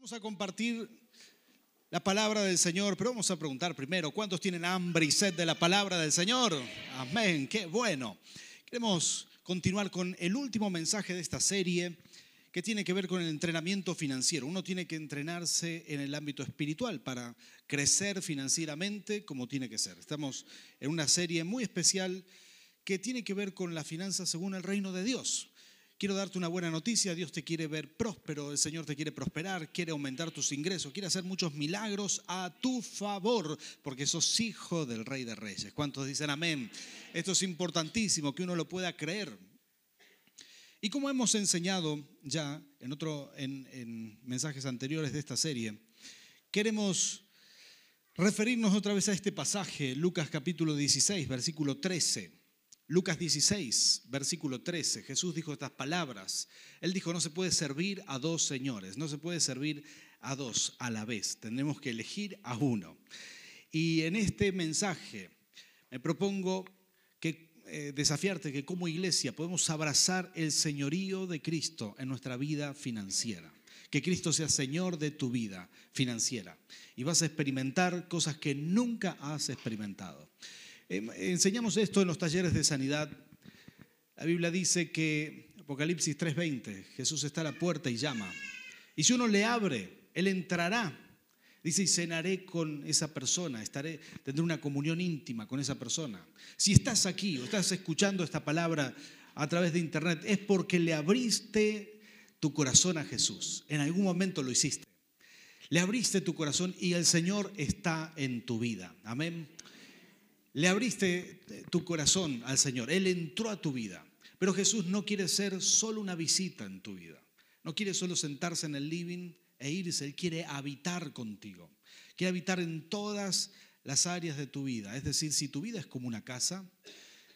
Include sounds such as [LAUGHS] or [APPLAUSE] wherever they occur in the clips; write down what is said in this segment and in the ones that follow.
Vamos a compartir la palabra del Señor, pero vamos a preguntar primero, ¿cuántos tienen hambre y sed de la palabra del Señor? Amén, qué bueno. Queremos continuar con el último mensaje de esta serie que tiene que ver con el entrenamiento financiero. Uno tiene que entrenarse en el ámbito espiritual para crecer financieramente como tiene que ser. Estamos en una serie muy especial que tiene que ver con la finanza según el reino de Dios. Quiero darte una buena noticia, Dios te quiere ver próspero, el Señor te quiere prosperar, quiere aumentar tus ingresos, quiere hacer muchos milagros a tu favor, porque sos hijo del Rey de Reyes. ¿Cuántos dicen amén? Esto es importantísimo, que uno lo pueda creer. Y como hemos enseñado ya en, otro, en, en mensajes anteriores de esta serie, queremos referirnos otra vez a este pasaje, Lucas capítulo 16, versículo 13. Lucas 16, versículo 13, Jesús dijo estas palabras. Él dijo, no se puede servir a dos señores, no se puede servir a dos a la vez, tenemos que elegir a uno. Y en este mensaje me propongo que, eh, desafiarte que como iglesia podemos abrazar el señorío de Cristo en nuestra vida financiera. Que Cristo sea Señor de tu vida financiera. Y vas a experimentar cosas que nunca has experimentado. Em, enseñamos esto en los talleres de sanidad. La Biblia dice que, Apocalipsis 3:20, Jesús está a la puerta y llama. Y si uno le abre, Él entrará. Dice, y cenaré con esa persona, estaré, tendré una comunión íntima con esa persona. Si estás aquí o estás escuchando esta palabra a través de internet, es porque le abriste tu corazón a Jesús. En algún momento lo hiciste. Le abriste tu corazón y el Señor está en tu vida. Amén. Le abriste tu corazón al Señor, Él entró a tu vida. Pero Jesús no quiere ser solo una visita en tu vida. No quiere solo sentarse en el living e irse, Él quiere habitar contigo. Quiere habitar en todas las áreas de tu vida. Es decir, si tu vida es como una casa,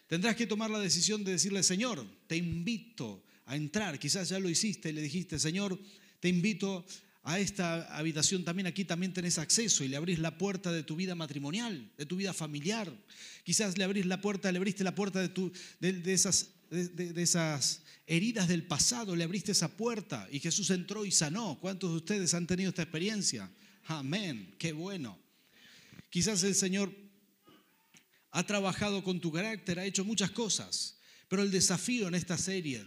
tendrás que tomar la decisión de decirle, Señor, te invito a entrar. Quizás ya lo hiciste y le dijiste, Señor, te invito a esta habitación también, aquí también tenés acceso y le abrís la puerta de tu vida matrimonial, de tu vida familiar. Quizás le abrís la puerta, le abriste la puerta de, de, esas, de, esas heridas del pasado, le abriste esa puerta y Jesús entró y sanó. ¿Cuántos de ustedes han tenido esta experiencia? Amén, qué bueno. Quizás el Señor ha trabajado con tu carácter, ha hecho muchas cosas, pero el desafío en esta serie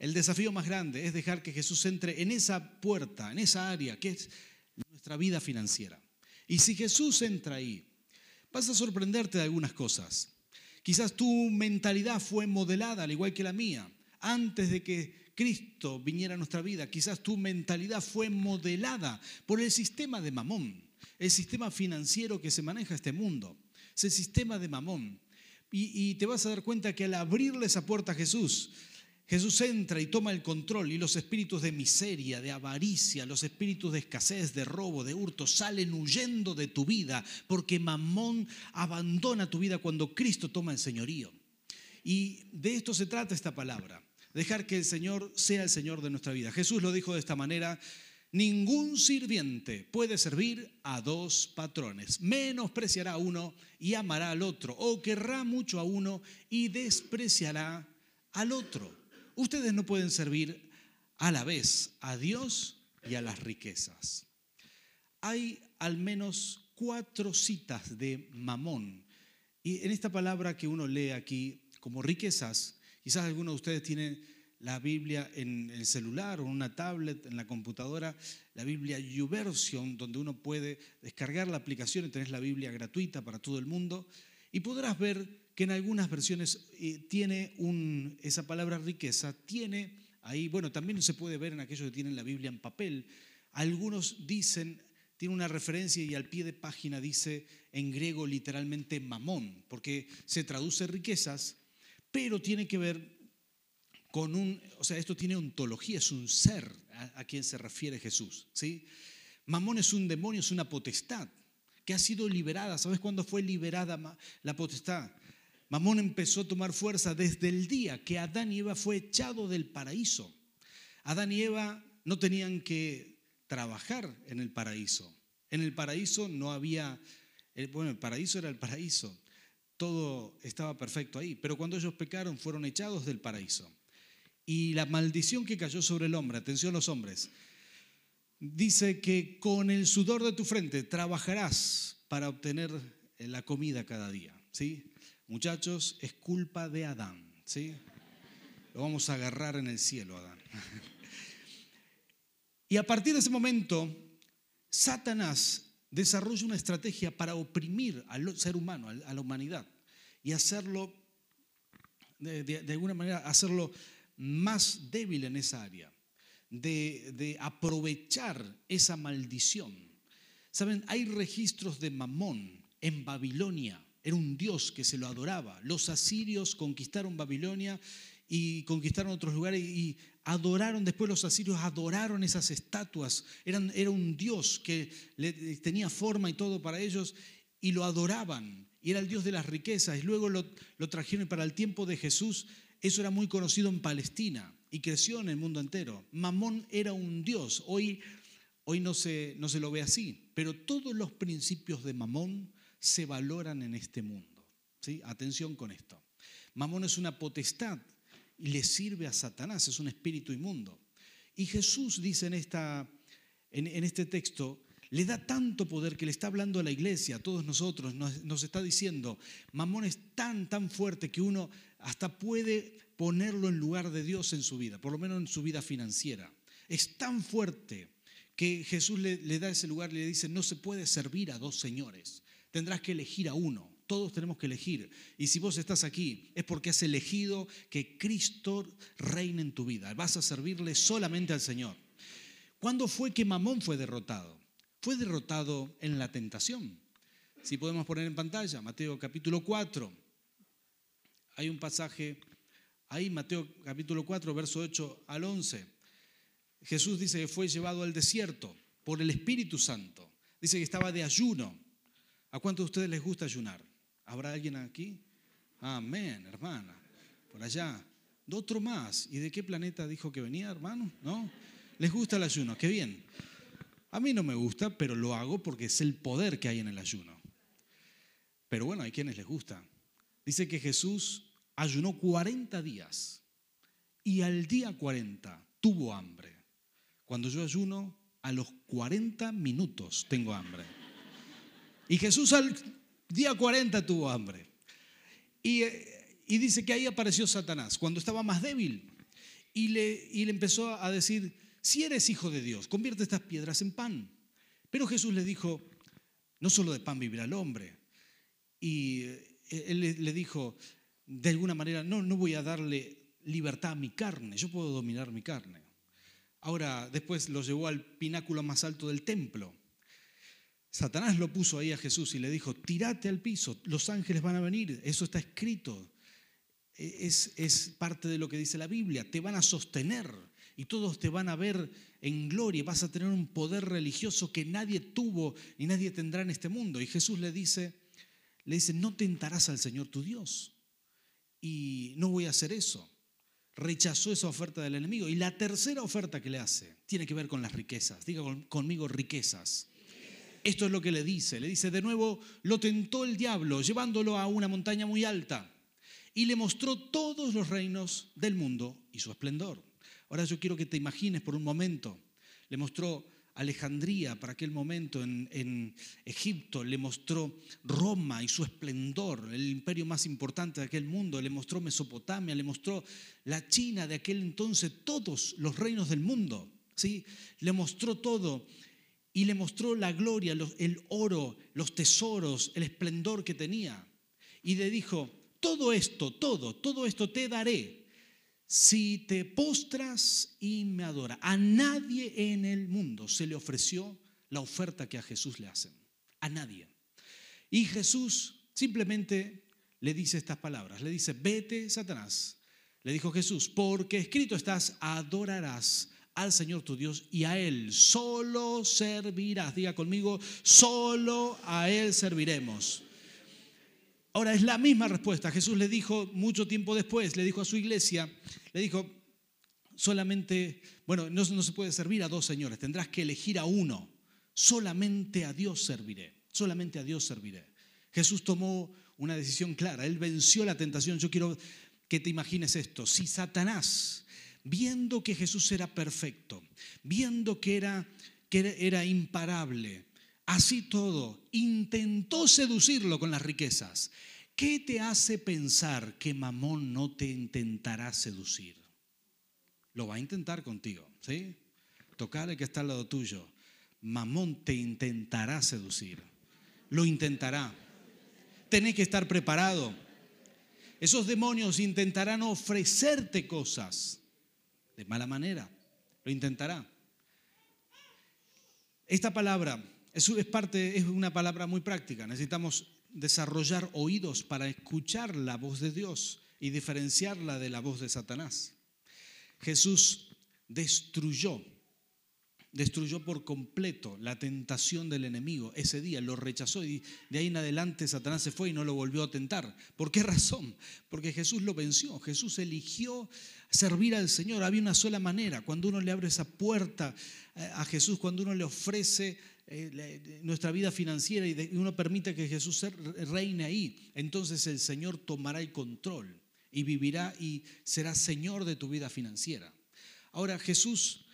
el desafío más grande es dejar que Jesús entre en esa puerta, en esa área que es nuestra vida financiera. Y si Jesús entra ahí, vas a sorprenderte de algunas cosas. Quizás tu mentalidad fue modelada, al igual que la mía, antes de que Cristo viniera a nuestra vida. Quizás tu mentalidad fue modelada por el sistema de Mamón, el sistema financiero que se maneja este mundo. Es el sistema de Mamón. Y, y te vas a dar cuenta que al abrirle esa puerta a Jesús, Jesús entra y toma el control y los espíritus de miseria, de avaricia, los espíritus de escasez, de robo, de hurto, salen huyendo de tu vida porque Mamón abandona tu vida cuando Cristo toma el señorío. Y de esto se trata esta palabra, dejar que el Señor sea el Señor de nuestra vida. Jesús lo dijo de esta manera, ningún sirviente puede servir a dos patrones, menospreciará a uno y amará al otro, o querrá mucho a uno y despreciará al otro. Ustedes no pueden servir a la vez a Dios y a las riquezas. Hay al menos cuatro citas de mamón. Y en esta palabra que uno lee aquí como riquezas, quizás algunos de ustedes tienen la Biblia en el celular o en una tablet, en la computadora, la Biblia YouVersion, donde uno puede descargar la aplicación y tener la Biblia gratuita para todo el mundo. Y podrás ver que en algunas versiones eh, tiene esa palabra riqueza, tiene ahí, bueno, también se puede ver en aquellos que tienen la Biblia en papel. Algunos dicen, tiene una referencia y al pie de página dice en griego literalmente mamón, porque se traduce riquezas, pero tiene que ver con un, o sea, esto tiene ontología, es un ser a, quien se refiere Jesús, ¿sí? Mamón es un demonio, es una potestad que ha sido liberada. ¿Sabes cuándo fue liberada la potestad? Mamón empezó a tomar fuerza desde el día que Adán y Eva fue echado del paraíso. Adán y Eva no tenían que trabajar en el paraíso. En el paraíso no había, eh, bueno, el paraíso era el paraíso. Todo estaba perfecto ahí. Pero cuando ellos pecaron fueron echados del paraíso. Y la maldición que cayó sobre el hombre, atención los hombres, dice que con el sudor de tu frente trabajarás para obtener la comida cada día. ¿sí? Muchachos, es culpa de Adán. ¿sí? Lo vamos a agarrar en el cielo, Adán. Y a partir de ese momento, Satanás desarrolla una estrategia para oprimir al ser humano, a la humanidad, y hacerlo, de, alguna manera, hacerlo más débil en esa área, de, de aprovechar esa maldición. Saben, hay registros de Mamón en Babilonia, era un dios que se lo adoraba. Los asirios conquistaron Babilonia y conquistaron otros lugares y adoraron, después los asirios adoraron esas estatuas, era un dios que tenía forma y todo para ellos y lo adoraban, y era el dios de las riquezas, luego lo, lo trajeron para el tiempo de Jesús, eso era muy conocido en Palestina y creció en el mundo entero. Mamón era un dios, hoy, hoy no, se, no se lo ve así, pero todos los principios de Mamón se valoran en este mundo. ¿sí? Atención con esto. Mamón es una potestad y le sirve a Satanás, es un espíritu inmundo. Y Jesús dice en, esta, en, este texto, le da tanto poder que le está hablando a la iglesia, a todos nosotros, nos, está diciendo, Mamón es tan, tan fuerte que uno hasta puede ponerlo en lugar de Dios en su vida, por lo menos en su vida financiera. Es tan fuerte que Jesús le, le da ese lugar y le dice, no se puede servir a dos señores, tendrás que elegir a uno. Todos tenemos que elegir. Y si vos estás aquí, es porque has elegido que Cristo reine en tu vida. Vas a servirle solamente al Señor. ¿Cuándo fue que Mamón fue derrotado? Fue derrotado en la tentación. Si podemos poner en pantalla, Mateo capítulo 4. Hay un pasaje ahí, Mateo capítulo 4, verso 8 al 11. Jesús dice que fue llevado al desierto por el Espíritu Santo. Dice que estaba de ayuno. ¿A cuántos de ustedes les gusta ayunar? ¿Habrá alguien aquí? Amén, hermana. Por allá. Otro más. ¿Y de qué planeta dijo que venía, hermano? ¿No? ¿Les gusta el ayuno? Qué bien. A mí no me gusta, pero lo hago porque es el poder que hay en el ayuno. Pero bueno, hay quienes les gusta. Dice que Jesús ayunó 40 días y al día 40 tuvo hambre. Cuando yo ayuno, a los 40 minutos tengo hambre. Y Jesús al Día 40 tuvo hambre. Y, dice que ahí apareció Satanás, cuando estaba más débil. Y le, y le empezó a decir, si eres hijo de Dios, convierte estas piedras en pan. Pero Jesús le dijo, no solo de pan vivirá el hombre. Y eh, él le dijo, de alguna manera, no, no voy a darle libertad a mi carne, yo puedo dominar mi carne. Ahora, después lo llevó al pináculo más alto del templo Satanás lo puso ahí a Jesús y le dijo, tírate al piso, los ángeles van a venir, eso está escrito, e, es, parte de lo que dice la Biblia, te van a sostener y todos te van a ver en gloria, vas a tener un poder religioso que nadie tuvo ni nadie tendrá en este mundo. Y Jesús le dice, le dice, no tentarás al Señor tu Dios. Y no voy a hacer eso. Rechazó esa oferta del enemigo. Y la tercera oferta que le hace tiene que ver con las riquezas. Diga conmigo riquezas. Esto es lo que le dice. Le dice, de nuevo, lo tentó el diablo llevándolo a una montaña muy alta y le mostró todos los reinos del mundo y su esplendor. Ahora yo quiero que te imagines por un momento. Le mostró Alejandría para aquel momento en, Egipto, le mostró Roma y su esplendor, el imperio más importante de aquel mundo, le mostró Mesopotamia, le mostró la China de aquel entonces, todos los reinos del mundo, ¿sí? Le mostró todo y le mostró la gloria, el oro, los tesoros, el esplendor que tenía. Y le dijo, todo esto, todo, todo esto te daré si te postras y me adoras. A nadie en el mundo se le ofreció la oferta que a Jesús le hacen. A nadie. Y Jesús simplemente le dice estas palabras. Le dice, vete, Satanás. Le dijo Jesús, porque escrito estás, adorarás al Señor tu Dios y a Él solo servirás. Diga conmigo, solo a Él serviremos. Ahora es la misma respuesta. Jesús le dijo mucho tiempo después, le dijo a su iglesia, le dijo, solamente, bueno, no, no se puede servir a dos señores, tendrás que elegir a uno. Solamente a Dios serviré, solamente a Dios serviré. Jesús tomó una decisión clara, él venció la tentación. Yo quiero que te imagines esto. Si Satanás viendo que Jesús era perfecto, viendo que era que era imparable. Así todo, intentó seducirlo con las riquezas. ¿Qué te hace pensar que Mamón no te intentará seducir? Lo va a intentar contigo, ¿sí? Tocale que está al lado tuyo. Mamón te intentará seducir. Lo intentará. Tenés que estar preparado. Esos demonios intentarán ofrecerte cosas de mala manera. Lo intentará. Esta palabra es, parte, es una palabra muy práctica. Necesitamos desarrollar oídos para escuchar la voz de Dios y diferenciarla de la voz de Satanás. Jesús destruyó destruyó por completo la tentación del enemigo ese día, lo rechazó y de ahí en adelante Satanás se fue y no lo volvió a tentar. ¿Por qué razón? Porque Jesús lo venció, Jesús eligió servir al Señor, había una sola manera, cuando uno le abre esa puerta eh, a Jesús, cuando uno le ofrece eh, nuestra vida financiera y uno permite que Jesús reine ahí, entonces el Señor tomará el control y vivirá y será Señor de tu vida financiera. Ahora Jesús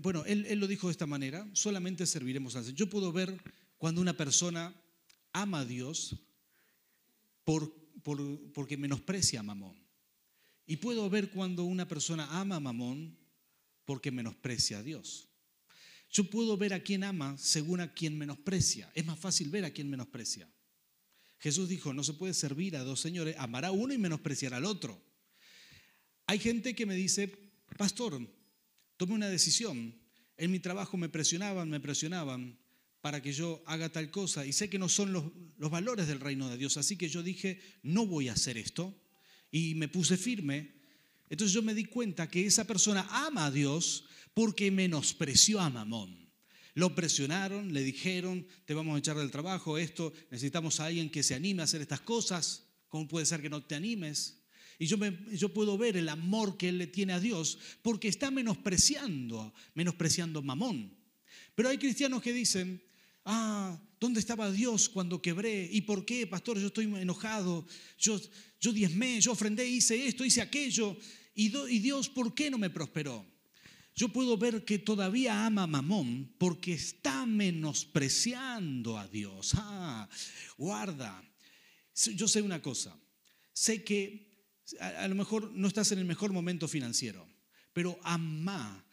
bueno, él, lo dijo de esta manera, solamente serviremos al Señor. Yo puedo ver cuando una persona ama a Dios por, porque menosprecia a Mamón. Y puedo ver cuando una persona ama a Mamón porque menosprecia a Dios. Yo puedo ver a quien ama según a quien menosprecia. Es más fácil ver a quien menosprecia. Jesús dijo, no se puede servir a dos señores, amará a uno y menospreciar al otro. Hay gente que me dice, pastor, tomé una decisión. En mi trabajo me presionaban, me presionaban para que yo haga tal cosa y sé que no son los, valores del reino de Dios, así que yo dije, no voy a hacer esto y me puse firme. Entonces yo me di cuenta que esa persona ama a Dios porque menospreció a Mamón. Lo presionaron, le dijeron, te vamos a echar del trabajo, esto, necesitamos a alguien que se anime a hacer estas cosas. ¿Cómo puede ser que no te animes? Y yo, yo puedo ver el amor que él le tiene a Dios porque está menospreciando, menospreciando mamón. Pero hay cristianos que dicen, ah, ¿dónde estaba Dios cuando quebré? ¿Y por qué, pastor? Yo estoy enojado, yo, yo diezmé, yo ofrendé, hice esto, hice aquello. ¿Y, y Dios por qué no me prosperó? Yo puedo ver que todavía ama a Mamón porque está menospreciando a Dios. Ah, guarda. Yo sé una cosa. Sé que a, lo mejor no estás en el mejor momento financiero, pero ama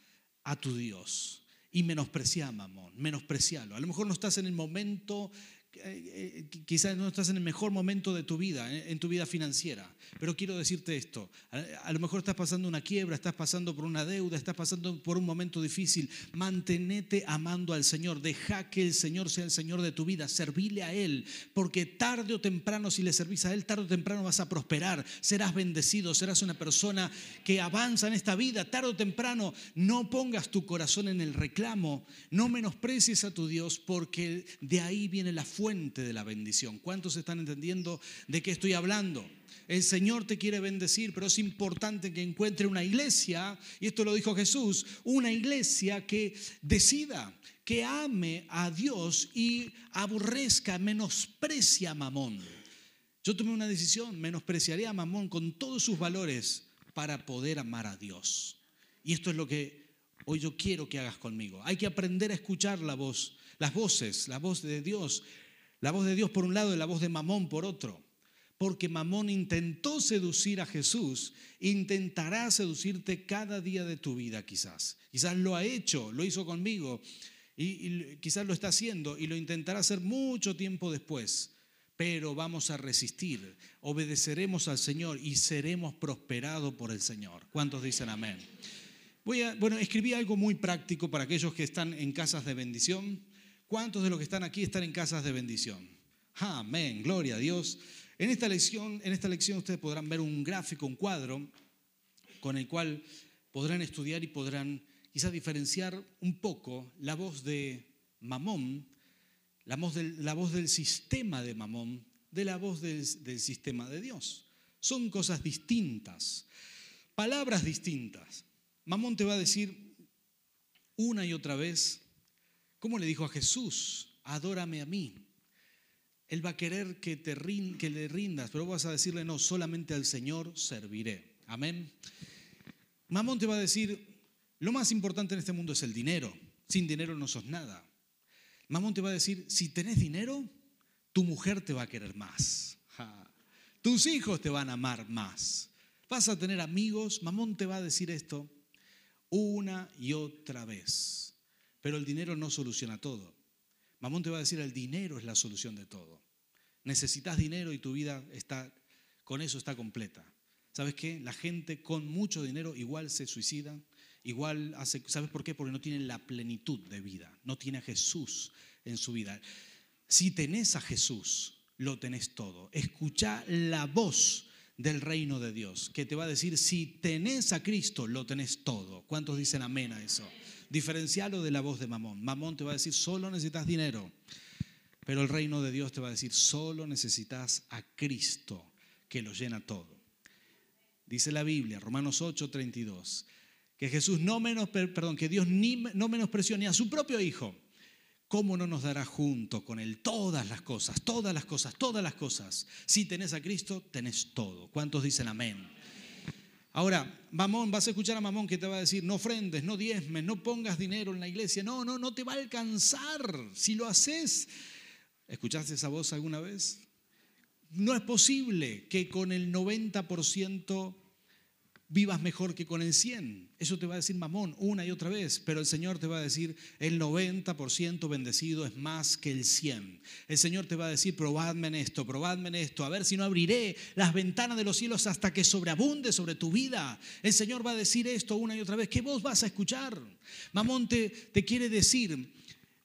a tu Dios y menosprecia a Mamón, menosprecialo. A lo mejor no estás en el momento eh, eh, quizás no estás en el mejor momento de tu vida, eh, en tu vida financiera, pero quiero decirte esto, a, lo mejor estás pasando una quiebra, estás pasando por una deuda, estás pasando por un momento difícil, mantenete amando al Señor, deja que el Señor sea el Señor de tu vida, servile a Él, porque tarde o temprano si le servís a Él, tarde o temprano vas a prosperar, serás bendecido, serás una persona que avanza en esta vida, tarde o temprano no pongas tu corazón en el reclamo, no menosprecies a tu Dios, porque de ahí viene la fuerza fuente de la bendición. ¿Cuántos están entendiendo de qué estoy hablando? El Señor te quiere bendecir, pero es importante que encuentre una iglesia, y esto lo dijo Jesús, una iglesia que decida, que ame a Dios y aborrezca, menosprecia a Mamón. Yo tomé una decisión, menospreciaré a Mamón con todos sus valores para poder amar a Dios. Y esto es lo que hoy yo quiero que hagas conmigo. Hay que aprender a escuchar la voz, las voces, la voz de Dios, la voz de Dios por un lado y la voz de Mamón por otro. Porque Mamón intentó seducir a Jesús, intentará seducirte cada día de tu vida quizás. Quizás lo ha hecho, lo hizo conmigo y, quizás lo está haciendo y lo intentará hacer mucho tiempo después. Pero vamos a resistir, obedeceremos al Señor y seremos prosperados por el Señor. ¿Cuántos dicen amén? Bueno, escribí algo muy práctico para aquellos que están en casas de bendición. ¿Cuántos de los que están aquí están en casas de bendición? Amén, gloria a Dios. En esta lección, en esta lección ustedes podrán ver un gráfico, un cuadro, con el cual podrán estudiar y podrán quizás diferenciar un poco la voz de Mamón, la voz del, sistema de Mamón, de la voz del sistema de Dios. Son cosas distintas, palabras distintas. Mamón te va a decir una y otra vez, ¿Cómo le dijo a Jesús? Adórame a mí. Él va a querer que, te que le rindas, pero vas a decirle, no, solamente al Señor serviré. Amén. Mamón te va a decir, lo más importante en este mundo es el dinero. Sin dinero no sos nada. Mamón te va a decir, si tenés dinero, tu mujer te va a querer más. Tus hijos te van a amar más. Vas a tener amigos. Mamón te va a decir esto una y otra vez. Pero el dinero no soluciona todo. Mamón te va a decir, el dinero es la solución de todo. Necesitas dinero y tu vida está, con eso está completa. ¿Sabes qué? La gente con mucho dinero igual se suicida, igual hace, ¿sabes por qué? Porque no tiene la plenitud de vida, no tiene a Jesús en su vida. Si tenés a Jesús, lo tenés todo. Escucha la voz del reino de Dios, que te va a decir, si tenés a Cristo, lo tenés todo. ¿Cuántos dicen amén a eso? Diferencialo de la voz de Mamón. Mamón te va a decir, solo necesitas dinero. Pero el reino de Dios te va a decir, solo necesitas a Cristo, que lo llena todo. Dice la Biblia, Romanos 8, 32, que Jesús no menos, perdón, que Dios ni, no menospreció ni a su propio Hijo. ¿Cómo no nos dará junto con Él todas las cosas, todas las cosas, todas las cosas? Si tenés a Cristo, tenés todo. ¿Cuántos dicen amén? Ahora, Mamón, vas a escuchar a Mamón que te va a decir, no ofrendes, no diezmes, no pongas dinero en la iglesia. No, no, no te va a alcanzar. Si lo haces, ¿escuchaste esa voz alguna vez? No es posible que con el 90% vivas mejor que con el 100. Eso te va a decir Mamón una y otra vez, pero el Señor te va a decir, el 90% bendecido es más que el 100. El Señor te va a decir, probadme en esto, probadme en esto, a ver si no abriré las ventanas de los cielos hasta que sobreabunde sobre tu vida. El Señor va a decir esto una y otra vez, ¿qué vos vas a escuchar? Mamón te, te quiere decir,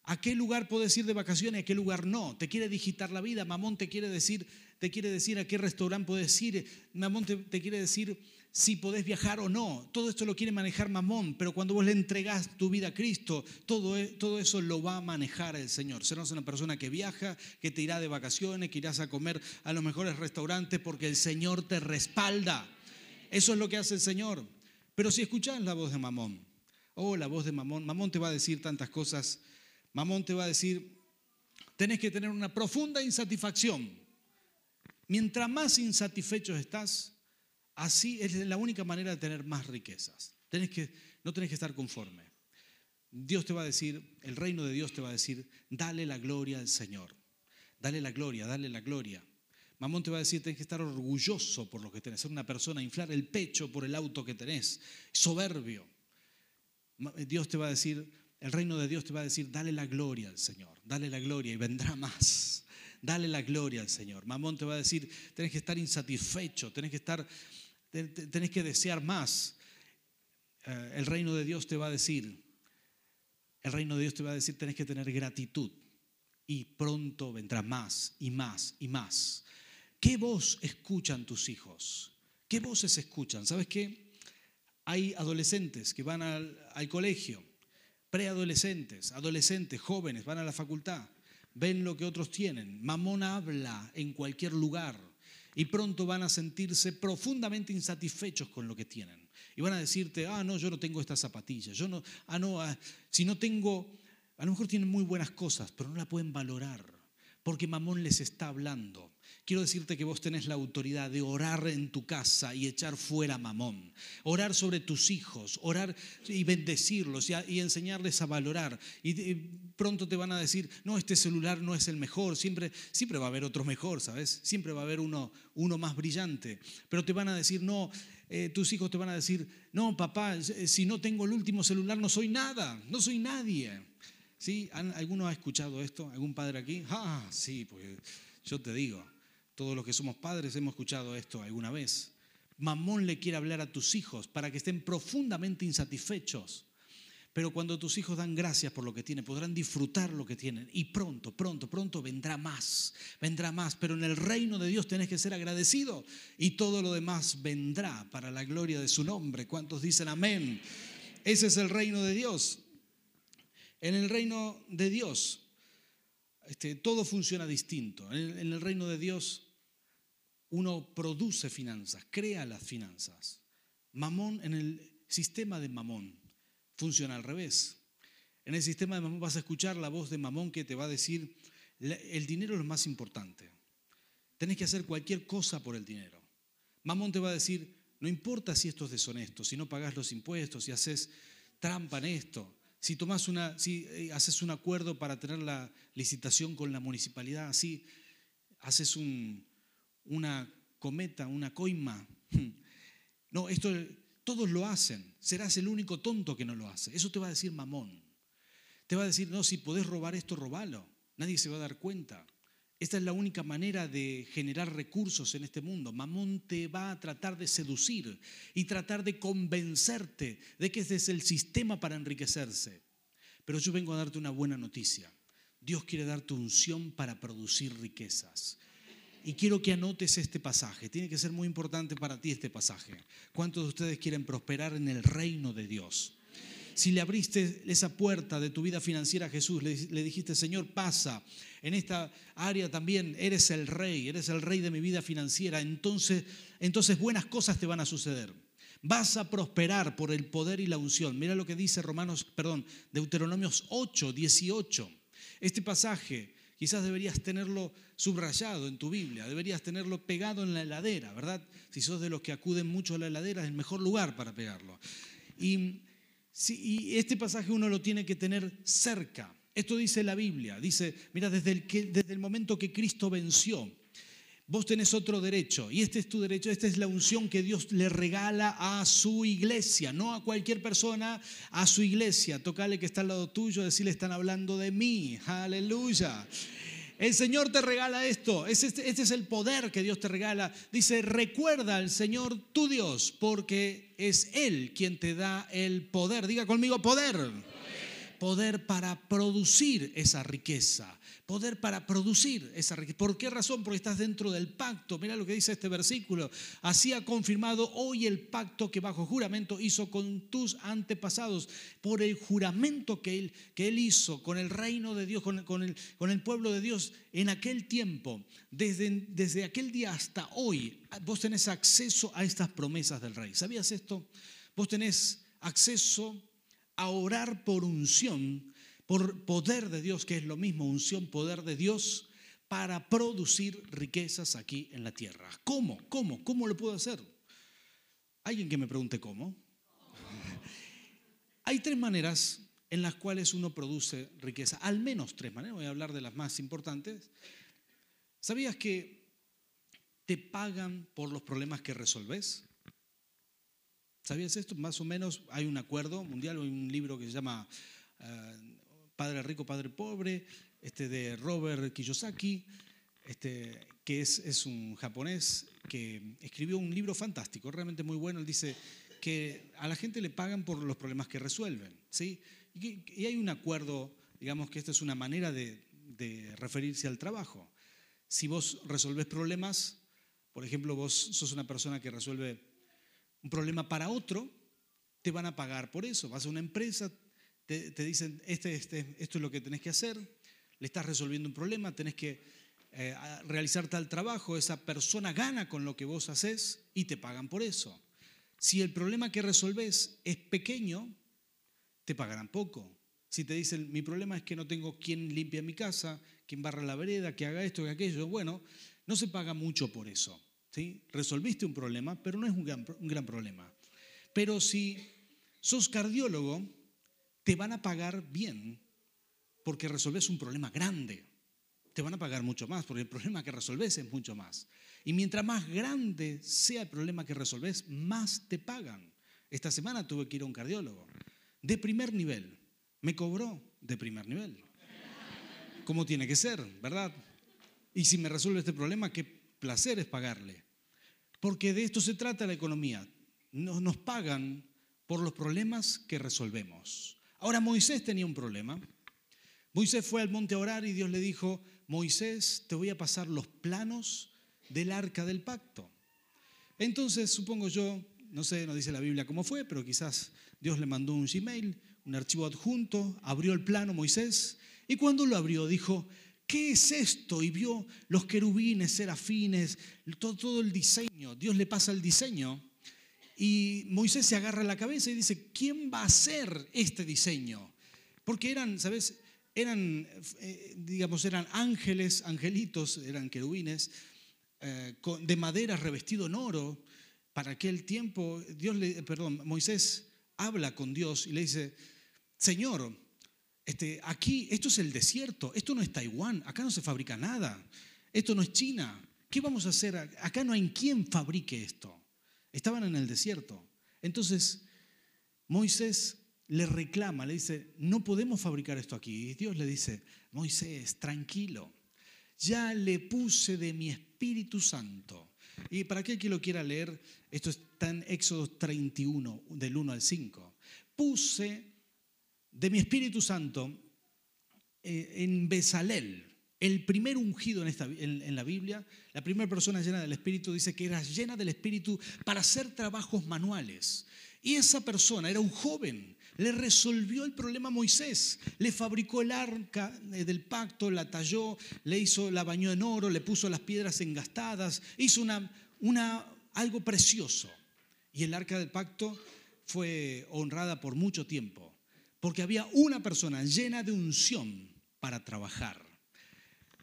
¿A qué lugar puedes ir de vacaciones? ¿A qué lugar no? Te quiere digitar la vida. Mamón te quiere decir, te quiere decir a qué restaurante puedes ir. Mamón te, quiere decir si podés viajar o no. Todo esto lo quiere manejar Mamón, pero cuando vos le entregás tu vida a Cristo, todo, e, todo eso lo va a manejar el Señor. Serás una persona que viaja, que te irá de vacaciones, que irás a comer a los mejores restaurantes porque el Señor te respalda. Eso es lo que hace el Señor. Pero si escuchás la voz de Mamón, oh, la voz de Mamón, Mamón te va a decir tantas cosas. Mamón te va a decir, tenés que tener una profunda insatisfacción. Mientras más insatisfechos estás, Así es la única manera de tener más riquezas. que, no tenés que estar conforme. Dios te va a decir, el reino de Dios te va a decir, dale la gloria al Señor. Dale la gloria, dale la gloria. Mamón te va a decir, tenés que estar orgulloso por lo que tenés. Ser una persona, inflar el pecho por el auto que tenés. Soberbio. Dios te va a decir, el reino de Dios te va a decir, dale la gloria al Señor. Dale la gloria y vendrá más. Dale la gloria al Señor. Mamón te va a decir, tenés que estar insatisfecho, tenés que estar tenés que desear más. Eh, el reino de Dios te va a decir, el reino de Dios te va a decir, tenés que tener gratitud y pronto vendrá más y más y más. ¿Qué voz escuchan tus hijos? ¿Qué voces escuchan? ¿Sabes qué? Hay adolescentes que van al, al colegio, preadolescentes, adolescentes, jóvenes, van a la facultad, ven lo que otros tienen. Mamón habla en cualquier lugar y pronto van a sentirse profundamente insatisfechos con lo que tienen. Y van a decirte, ah, no, yo no tengo estas zapatillas, yo no, ah, no, ah, si no tengo, a lo mejor tienen muy buenas cosas, pero no la pueden valorar, porque Mamón les está hablando. Quiero decirte que vos tenés la autoridad de orar en tu casa y echar fuera mamón. Orar sobre tus hijos, orar y bendecirlos y, enseñarles a valorar. Y, pronto te van a decir, no, este celular no es el mejor. Siempre, siempre va a haber otro mejor, ¿sabes? Siempre va a haber uno, uno más brillante. Pero te van a decir, no, eh, tus hijos te van a decir, no, papá, si no tengo el último celular no soy nada, no soy nadie. ¿Sí? ¿Alguno ha escuchado esto? ¿Algún padre aquí? Ah, sí, pues yo te digo. Todos los que somos padres hemos escuchado esto alguna vez. Mamón le quiere hablar a tus hijos para que estén profundamente insatisfechos. Pero cuando tus hijos dan gracias por lo que tienen, podrán disfrutar lo que tienen. Y pronto, pronto, pronto vendrá más, vendrá más. Pero en el reino de Dios tenés que ser agradecido y todo lo demás vendrá para la gloria de su nombre. ¿Cuántos dicen amén? Ese es el reino de Dios. En el reino de Dios este, todo funciona distinto. En el, reino de Dios uno produce finanzas, crea las finanzas. Mamón, en el sistema de Mamón, funciona al revés. En el sistema de Mamón vas a escuchar la voz de Mamón que te va a decir, el dinero es lo más importante. Tenés que hacer cualquier cosa por el dinero. Mamón te va a decir, no importa si esto es deshonesto, si no pagas los impuestos, si haces trampa en esto, Si, tomas una, si eh, haces un acuerdo para tener la licitación con la municipalidad, así haces una cometa, una coima. No, esto todos lo hacen. Serás el único tonto que no lo hace. Eso te va a decir mamón. Te va a decir, no, si podés robar esto, robalo. Nadie se va a dar cuenta. Esta es la única manera de generar recursos en este mundo. Mamón te va a tratar de seducir y tratar de convencerte de que este es el sistema para enriquecerse. Pero yo vengo a darte una buena noticia. Dios quiere darte unción para producir riquezas. Y quiero que anotes este pasaje. Tiene que ser muy importante para ti este pasaje. ¿Cuántos de ustedes quieren prosperar en el reino de Dios? Si le abriste esa puerta de tu vida financiera a Jesús, le, dijiste, Señor, pasa, en esta área también eres el rey, eres el rey de mi vida financiera, entonces, entonces buenas cosas te van a suceder. Vas a prosperar por el poder y la unción. Mira lo que dice Romanos, perdón, Deuteronomios 8, 18. Este pasaje quizás deberías tenerlo subrayado en tu Biblia, deberías tenerlo pegado en la heladera, ¿verdad? Si sos de los que acuden mucho a la heladera, es el mejor lugar para pegarlo. Y este pasaje uno lo tiene que tener cerca. Esto dice la Biblia. Dice, mira, desde el, que, desde el momento que Cristo venció, vos tenés otro derecho. Y este es tu derecho, esta es la unción que Dios le regala a su iglesia, no a cualquier persona, a su iglesia. Tocale que está al lado tuyo, decirle, están hablando de mí. Aleluya. El Señor te regala esto. Este, este, es el poder que Dios te regala. Dice, recuerda al Señor tu Dios, porque es Él quien te da el poder. Diga conmigo, poder. Poder para producir esa riqueza poder para producir esa riqueza. ¿Por qué razón? Porque estás dentro del pacto. Mira lo que dice este versículo. Así ha confirmado hoy el pacto que bajo juramento hizo con tus antepasados. Por el juramento que él, que él hizo con el reino de Dios, con, el, con el pueblo de Dios en aquel tiempo. Desde, desde aquel día hasta hoy, vos tenés acceso a estas promesas del rey. ¿Sabías esto? Vos tenés acceso a orar por unción por poder de Dios, que es lo mismo, unción, poder de Dios, para producir riquezas aquí en la tierra. ¿Cómo? ¿Cómo? ¿Cómo lo puedo hacer? Alguien que me pregunte cómo. [LAUGHS] Hay tres maneras en las cuales uno produce riqueza, al menos tres maneras, voy a hablar de las más importantes. ¿Sabías que te pagan por los problemas que resolves? ¿Sabías esto? Más o menos hay un acuerdo mundial, hay un libro que se llama eh, Padre Rico, Padre Pobre, este de Robert Kiyosaki, este, que es, es un japonés que escribió un libro fantástico, realmente muy bueno. Él dice que a la gente le pagan por los problemas que resuelven. ¿sí? Y, hay un acuerdo, digamos que esta es una manera de, de referirse al trabajo. Si vos resolves problemas, por ejemplo, vos sos una persona que resuelve un problema para otro, te van a pagar por eso. Vas a una empresa, te, dicen, este, este, esto es lo que tenés que hacer, le estás resolviendo un problema, tenés que eh, realizar tal trabajo, esa persona gana con lo que vos haces y te pagan por eso. Si el problema que resolvés es pequeño, te pagarán poco. Si te dicen, mi problema es que no tengo quien limpie mi casa, quien barra la vereda, que haga esto, que aquello, bueno, no se paga mucho por eso. ¿Sí? Resolviste un problema, pero no es un gran, problema. Pero si sos cardiólogo, te van a pagar bien porque resolves un problema grande. Te van a pagar mucho más porque el problema que resolves es mucho más. Y mientras más grande sea el problema que resolves, más te pagan. Esta semana tuve que ir a un cardiólogo de primer nivel. Me cobró de primer nivel. Como tiene que ser, ¿verdad? Y si me resuelve este problema, qué placer es pagarle. Porque de esto se trata la economía. Nos pagan por los problemas que resolvemos. Ahora Moisés tenía un problema. Moisés fue al monte a orar y Dios le dijo, Moisés, te voy a pasar los planos del arca del pacto. Entonces, supongo yo, no sé, no dice la Biblia cómo fue, pero quizás Dios le mandó un Gmail, un archivo adjunto, abrió el plano Moisés y cuando lo abrió dijo, ¿qué es esto? Y vio los querubines, serafines, todo, todo el diseño. Dios le pasa el diseño y Moisés se agarra la cabeza y dice, ¿quién va a hacer este diseño? Porque eran, ¿sabes? Eran, eh, digamos, eran ángeles, angelitos, eran querubines, eh, de madera revestido en oro. Para aquel tiempo, Dios le, perdón, Moisés habla con Dios y le dice, Señor, este, aquí, esto es el desierto, esto no es Taiwán, acá no se fabrica nada, esto no es China, ¿qué vamos a hacer? Acá no hay quien fabrique esto. Estaban en el desierto. Entonces, Moisés le reclama, le dice, no podemos fabricar esto aquí. Y Dios le dice, Moisés, tranquilo, ya le puse de mi Espíritu Santo. Y para aquel que lo quiera leer, esto está en Éxodo 31, del 1 al 5. Puse de mi Espíritu Santo eh, en Besalel, el primer ungido en, la Biblia, la primera persona llena del Espíritu dice que era llena del Espíritu para hacer trabajos manuales. Y esa persona era un joven, le resolvió el problema a Moisés, le fabricó el arca eh, del pacto, la talló, le hizo, la bañó en oro, le puso las piedras engastadas, hizo una, algo precioso. Y el arca del pacto fue honrada por mucho tiempo, porque había una persona llena de unción para trabajar.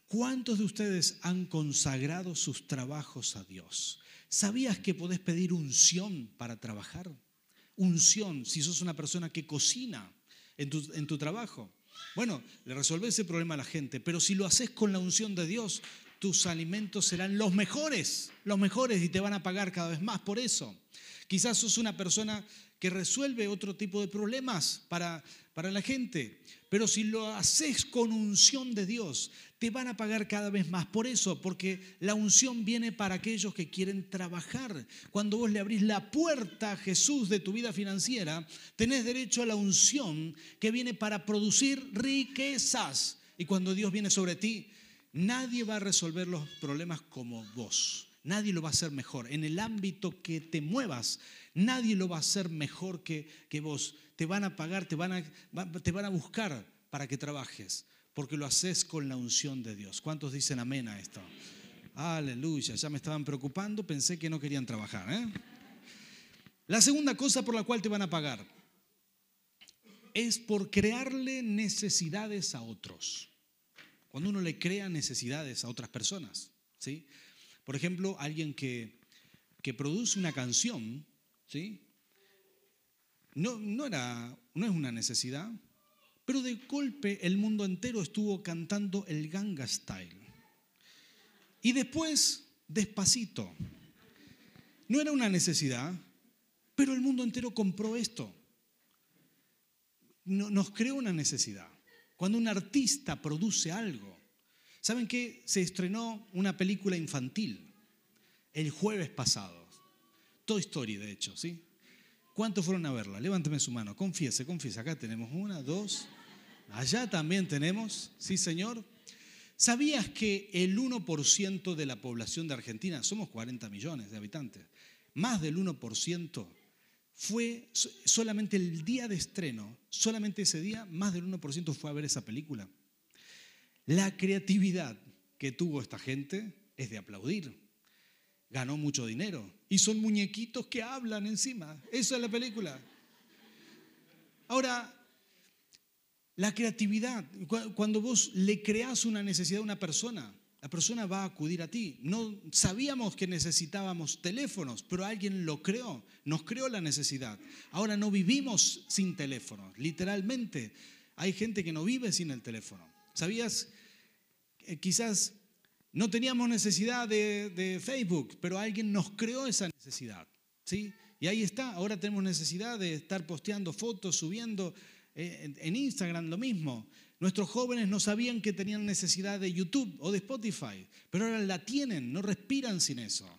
¿Cuántos de ustedes han consagrado sus trabajos a Dios? ¿Sabías que podés pedir unción para trabajar? Unción, si sos una persona que cocina en tu, en tu trabajo. Bueno, le resolvés ese problema a la gente, pero si lo haces con la unción de Dios, tus alimentos serán los mejores, los mejores y te van a pagar cada vez más por eso. Quizás sos una persona que resuelve otro tipo de problemas para, para la gente, pero si lo haces con unción de Dios, te van a pagar cada vez más por eso, porque la unción viene para aquellos que quieren trabajar. Cuando vos le abrís la puerta a Jesús de tu vida financiera, tenés derecho a la unción que viene para producir riquezas. Y cuando Dios viene sobre ti, nadie va a resolver los problemas como vos. Nadie lo va a hacer mejor. En el ámbito que te muevas, nadie lo va a hacer mejor que, que vos. Te van a pagar, te van a, te van a buscar para que trabajes porque lo haces con la unción de Dios. ¿Cuántos dicen amén a esto? Aleluya, ya me estaban preocupando, pensé que no querían trabajar. ¿eh? La segunda cosa por la cual te van a pagar es por crearle necesidades a otros. Cuando uno le crea necesidades a otras personas. ¿sí? Por ejemplo, alguien que, que produce una canción, ¿sí? no, no, era, no es una necesidad, pero de golpe el mundo entero estuvo cantando el Ganga Style. Y después, despacito. No era una necesidad, pero el mundo entero compró esto. Nos creó una necesidad. Cuando un artista produce algo. ¿Saben qué? Se estrenó una película infantil el jueves pasado. Toy Story, de hecho, ¿sí? ¿Cuántos fueron a verla? Levánteme su mano, confiese, confiese. Acá tenemos una, dos. Allá también tenemos, sí señor. ¿Sabías que el 1% de la población de Argentina, somos 40 millones de habitantes, más del 1% fue solamente el día de estreno, solamente ese día, más del 1% fue a ver esa película? La creatividad que tuvo esta gente es de aplaudir ganó mucho dinero. Y son muñequitos que hablan encima. Eso es la película. Ahora, la creatividad, cuando vos le creás una necesidad a una persona, la persona va a acudir a ti. No sabíamos que necesitábamos teléfonos, pero alguien lo creó, nos creó la necesidad. Ahora no vivimos sin teléfonos, literalmente. Hay gente que no vive sin el teléfono. ¿Sabías? Eh, quizás no teníamos necesidad de, Facebook, pero alguien nos creó esa necesidad. ¿sí? Y ahí está, ahora tenemos necesidad de estar posteando fotos, subiendo eh, en Instagram lo mismo. Nuestros jóvenes no sabían que tenían necesidad de YouTube o de Spotify, pero ahora la tienen, no respiran sin eso.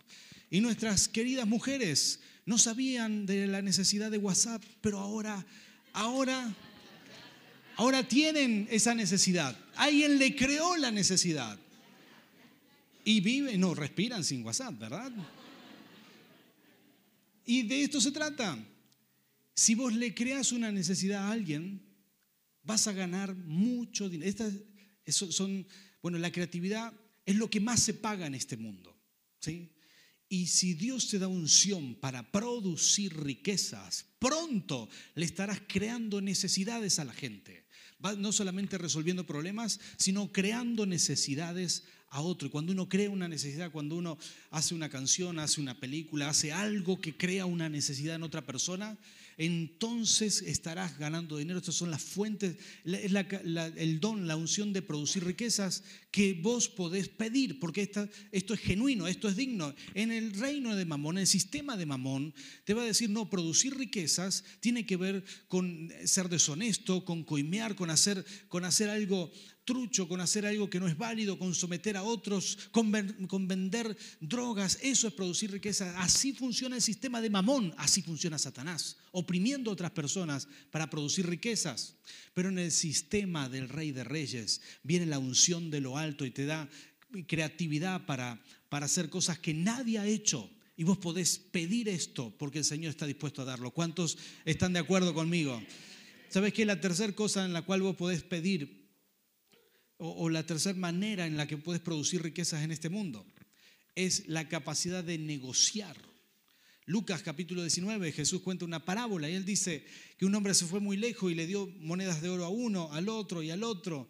Y nuestras queridas mujeres no sabían de la necesidad de WhatsApp, pero ahora, ahora, ahora tienen esa necesidad. Alguien le creó la necesidad y viven, no, respiran sin WhatsApp, ¿verdad? Y de esto se trata. Si vos le creas una necesidad a alguien, vas a ganar mucho dinero. Estas son, bueno, la creatividad es lo que más se paga en este mundo, ¿sí? Y si Dios te da unción para producir riquezas, pronto le estarás creando necesidades a la gente. No solamente resolviendo problemas, sino creando necesidades a otro. Y cuando uno crea una necesidad, cuando uno hace una canción, hace una película, hace algo que crea una necesidad en otra persona, entonces estarás ganando dinero. Estas son las fuentes, el don, la unción de producir riquezas que vos podés pedir, porque esto es genuino, esto es digno. En el reino de Mamón, en el sistema de Mamón, te va a decir, no, producir riquezas tiene que ver con ser deshonesto, con coimear, con hacer, con hacer algo trucho, con hacer algo que no es válido, con someter a otros, con, vender drogas. Eso es producir riqueza. Así funciona el sistema de mamón, así funciona Satanás, oprimiendo a otras personas para producir riquezas. Pero en el sistema del rey de reyes viene la unción de lo alto y te da creatividad para, para hacer cosas que nadie ha hecho. Y vos podés pedir esto porque el Señor está dispuesto a darlo. ¿Cuántos están de acuerdo conmigo? ¿Sabes qué? La tercera cosa en la cual vos podés pedir o, la tercera manera en la que puedes producir riquezas en este mundo es la capacidad de negociar. Lucas capítulo 19, Jesús cuenta una parábola y él dice que un hombre se fue muy lejos y le dio monedas de oro a uno, al otro y al otro.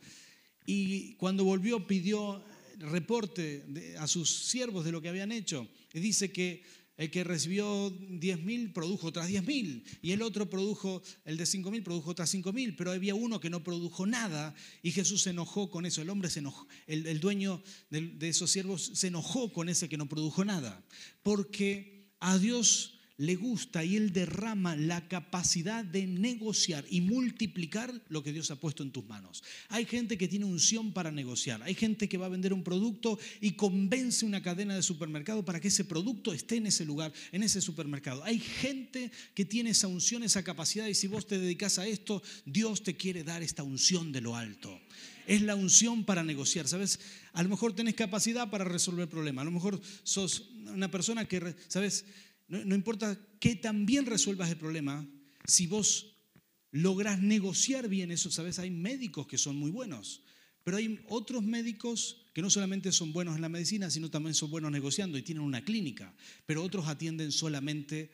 Y cuando volvió pidió reporte a sus siervos de lo que habían hecho. Y dice que el que recibió 10.000 produjo otras 10.000 y el otro produjo, el de 5.000 produjo otras 5.000, pero había uno que no produjo nada y Jesús se enojó con eso. El hombre se enojó, el, dueño de, de esos siervos se enojó con ese que no produjo nada, porque a Dios le gusta y Él derrama la capacidad de negociar y multiplicar lo que Dios ha puesto en tus manos. Hay gente que tiene unción para negociar. Hay gente que va a vender un producto y convence una cadena de supermercado para que ese producto esté en ese lugar, en ese supermercado. Hay gente que tiene esa unción, esa capacidad y si vos te dedicas a esto, Dios te quiere dar esta unción de lo alto es la unción para negociar. ¿Sabes? A lo mejor tenés capacidad para resolver problemas. A lo mejor sos una persona que, ¿sabes? No, importa qué tan bien resuelvas el problema, si vos logras negociar bien eso, sabes, hay médicos que son muy buenos, pero hay otros médicos que no solamente son buenos en la medicina, sino también son buenos negociando y tienen una clínica, pero otros atienden solamente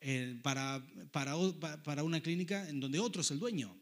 eh, para, para, una clínica en donde otro es el dueño,